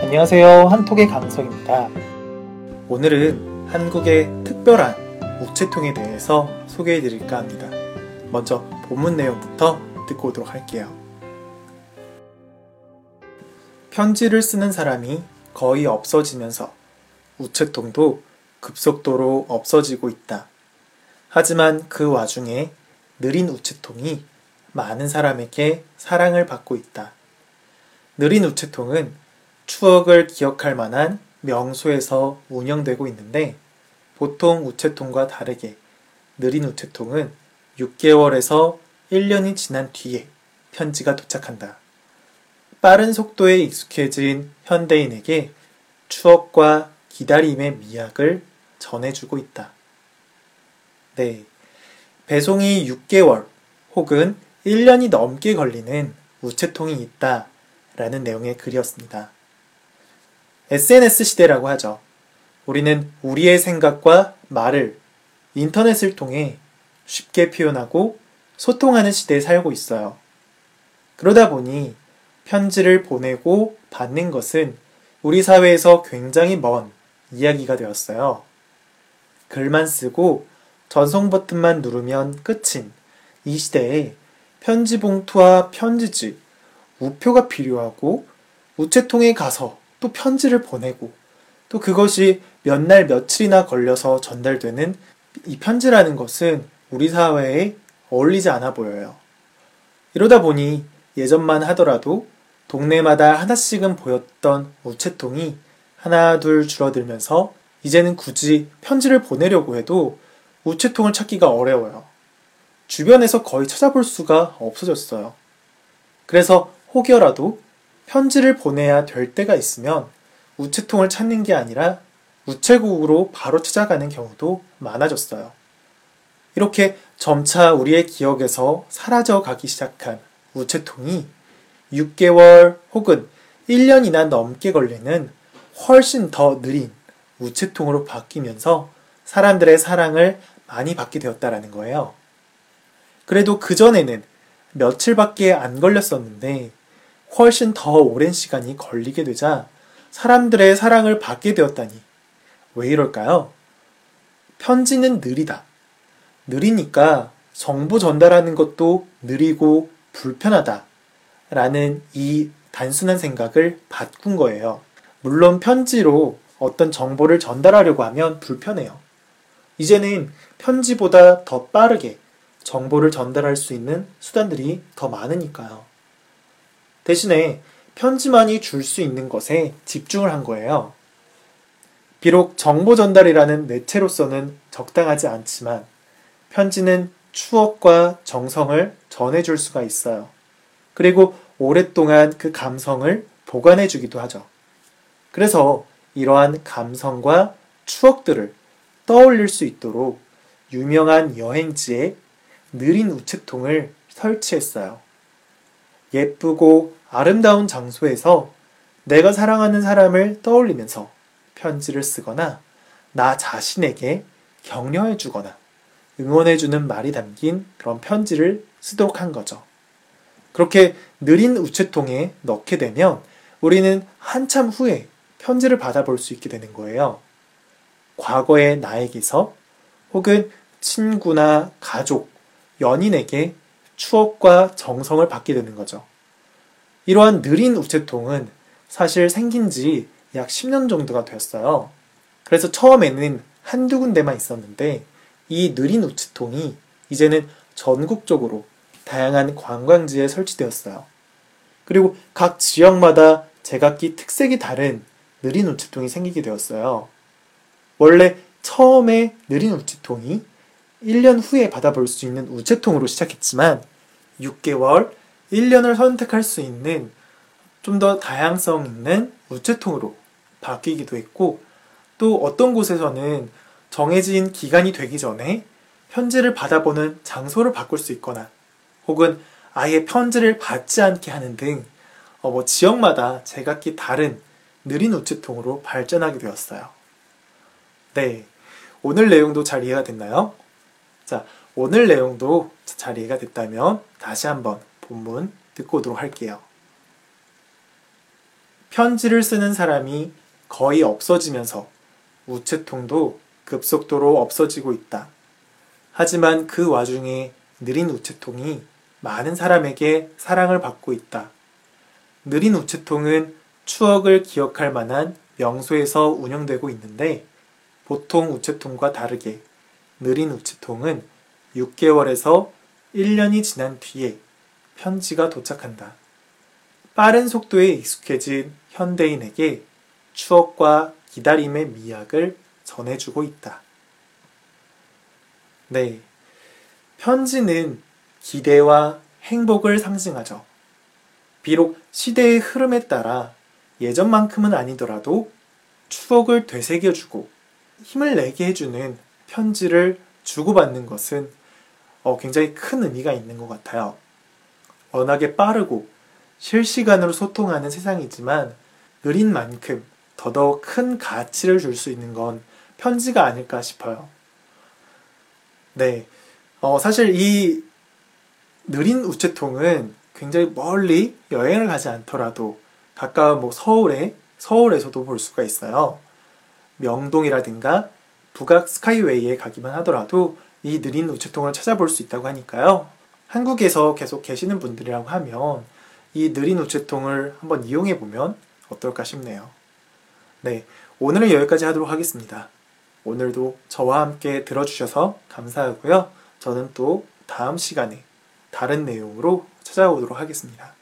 안녕하세요. 한톡의 강석입니다. 오늘은 한국의 특별한 우체통에 대해서 소개해 드릴까 합니다. 먼저 본문 내용부터 듣고 오도록 할게요. 편지를 쓰는 사람이 거의 없어지면서 우체통도 급속도로 없어지고 있다. 하지만 그 와중에 느린 우체통이 많은 사람에게 사랑을 받고 있다. 느린 우체통은 추억을 기억할 만한 명소에서 운영되고 있는데 보통 우체통과 다르게 느린 우체통은 6개월에서 1년이 지난 뒤에 편지가 도착한다. 빠른 속도에 익숙해진 현대인에게 추억과 기다림의 미학을 전해주고 있다. 네. 배송이 6개월 혹은 1년이 넘게 걸리는 우체통이 있다. 라는 내용의 글이었습니다. SNS 시대라고 하죠. 우리는 우리의 생각과 말을 인터넷을 통해 쉽게 표현하고 소통하는 시대에 살고 있어요. 그러다 보니 편지를 보내고 받는 것은 우리 사회에서 굉장히 먼 이야기가 되었어요. 글만 쓰고 전송 버튼만 누르면 끝인 이 시대에 편지 봉투와 편지지, 우표가 필요하고 우체통에 가서 또 편지를 보내고 또 그것이 몇 날 며칠이나 걸려서 전달되는 이 편지라는 것은 우리 사회에 어울리지 않아 보여요. 이러다 보니 예전만 하더라도 동네마다 하나씩은 보였던 우체통이 하나 둘 줄어들면서 이제는 굳이 편지를 보내려고 해도 우체통을 찾기가 어려워요. 주변에서 거의 찾아볼 수가 없어졌어요. 그래서 혹여라도 편지를 보내야 될 때가 있으면 우체통을 찾는 게 아니라 우체국으로 바로 찾아가는 경우도 많아졌어요. 이렇게 점차 우리의 기억에서 사라져 가기 시작한 우체통이 6개월 혹은 1년이나 넘게 걸리는 훨씬 더 느린 우체통으로 바뀌면서 사람들의 사랑을 많이 받게 되었다라는 거예요. 그래도 그전에는 며칠밖에 안 걸렸었는데 훨씬 더 오랜 시간이 걸리게 되자 사람들의 사랑을 받게 되었다니 왜 이럴까요? 편지는 느리다. 느리니까 정보 전달하는 것도 느리고 불편하다. 라는 이 단순한 생각을 바꾼 거예요. 물론 편지로 어떤 정보를 전달하려고 하면 불편해요. 이제는 편지보다 더 빠르게 정보를 전달할 수 있는 수단들이 더 많으니까요. 대신에 편지만이 줄 수 있는 것에 집중을 한 거예요. 비록 정보 전달이라는 매체로서는 적당하지 않지만 편지는 추억과 정성을 전해줄 수가 있어요. 그리고 오랫동안 그 감성을 보관해주기도 하죠. 그래서 이러한 감성과 추억들을 떠올릴 수 있도록 유명한 여행지에 느린 우체통을 설치했어요. 예쁘고 아름다운 장소에서 내가 사랑하는 사람을 떠올리면서 편지를 쓰거나 나 자신에게 격려해 주거나 응원해 주는 말이 담긴 그런 편지를 쓰도록 한 거죠. 그렇게 느린 우체통에 넣게 되면 우리는 한참 후에 편지를 받아볼 수 있게 되는 거예요. 과거의 나에게서 혹은 친구나 가족, 연인에게 추억과 정성을 받게 되는 거죠. 이러한 느린 우체통은 사실 생긴 지 약 10년 정도가 되었어요. 그래서 처음에는 한두 군데만 있었는데 이 느린 우체통이 이제는 전국적으로 다양한 관광지에 설치되었어요. 그리고 각 지역마다 제각기 특색이 다른 느린 우체통이 생기게 되었어요. 원래 처음에 느린 우체통이 1년 후에 받아볼 수 있는 우체통으로 시작했지만 6개월, 1년을 선택할 수 있는 좀 더 다양성 있는 우체통으로 바뀌기도 했고 또 어떤 곳에서는 정해진 기간이 되기 전에 편지를 받아보는 장소를 바꿀 수 있거나 혹은 아예 편지를 받지 않게 하는 등 어, 뭐 지역마다 제각기 다른 느린 우체통으로 발전하게 되었어요. 네. 오늘 내용도 잘 이해가 됐나요? 자, 오늘 내용도 잘 이해가 됐다면 다시 한번 본문 듣고 오도록 할게요. 편지를 쓰는 사람이 거의 없어지면서 우체통도 급속도로 없어지고 있다. 하지만 그 와중에 느린 우체통이 많은 사람에게 사랑을 받고 있다. 느린 우체통은 추억을 기억할 만한 명소에서 운영되고 있는데 보통 우체통과 다르게 느린 우체통은 6개월에서 1년이 지난 뒤에 편지가 도착한다. 빠른 속도에 익숙해진 현대인에게 추억과 기다림의 미학을 전해주고 있다. 네. 편지는 기대와 행복을 상징하죠. 비록 시대의 흐름에 따라 예전만큼은 아니더라도 추억을 되새겨주고 힘을 내게 해주는 편지를 주고받는 것은 어, 굉장히 큰 의미가 있는 것 같아요. 워낙에 빠르고 실시간으로 소통하는 세상이지만 느린 만큼 더더욱 큰 가치를 줄 수 있는 건 편지가 아닐까 싶어요. 네. 어, 사실 이 느린 우체통은 굉장히 멀리 여행을 가지 않더라도 가까운 뭐 서울에, 서울에서도 볼 수가 있어요. 명동이라든가 북악 스카이웨이에 가기만 하더라도 이 느린 우체통을 찾아볼 수 있다고 하니까요. 한국에서 계속 계시는 분들이라고 하면 이 느린 우체통을 한번 이용해 보면 어떨까 싶네요. 네, 오늘은 여기까지 하도록 하겠습니다. 오늘도 저와 함께 들어주셔서 감사하고요. 저는 또 다음 시간에 다른 내용으로 찾아오도록 하겠습니다.